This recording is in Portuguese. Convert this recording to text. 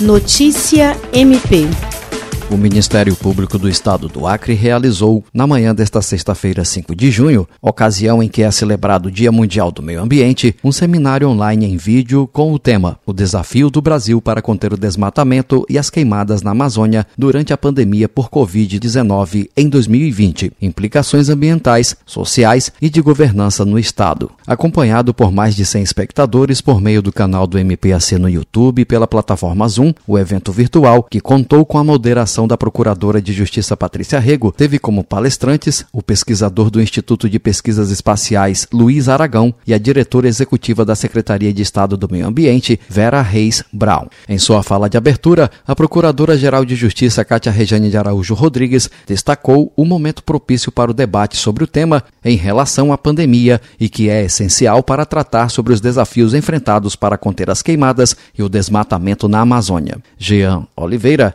Notícia MP. O Ministério Público do Estado do Acre realizou, na manhã desta sexta-feira, 5 de junho, ocasião em que é celebrado o Dia Mundial do Meio Ambiente, um seminário online em vídeo com o tema O Desafio do Brasil para conter o desmatamento e as queimadas na Amazônia durante a pandemia por Covid-19 em 2020, implicações ambientais, sociais e de governança no Estado. Acompanhado por mais de 100 espectadores por meio do canal do MPAC no YouTube e pela plataforma Zoom, o evento virtual, que contou com a moderação da Procuradora de Justiça Patrícia Rego, teve como palestrantes o pesquisador do Instituto de Pesquisas Espaciais Luiz Aragão e a diretora executiva da Secretaria de Estado do Meio Ambiente, Vera Reis Brown. Em sua fala de abertura, a Procuradora-Geral de Justiça Cátia Rejane de Araújo Rodrigues destacou o momento propício para o debate sobre o tema em relação à pandemia e que é essencial para tratar sobre os desafios enfrentados para conter as queimadas e o desmatamento na Amazônia. Jean Oliveira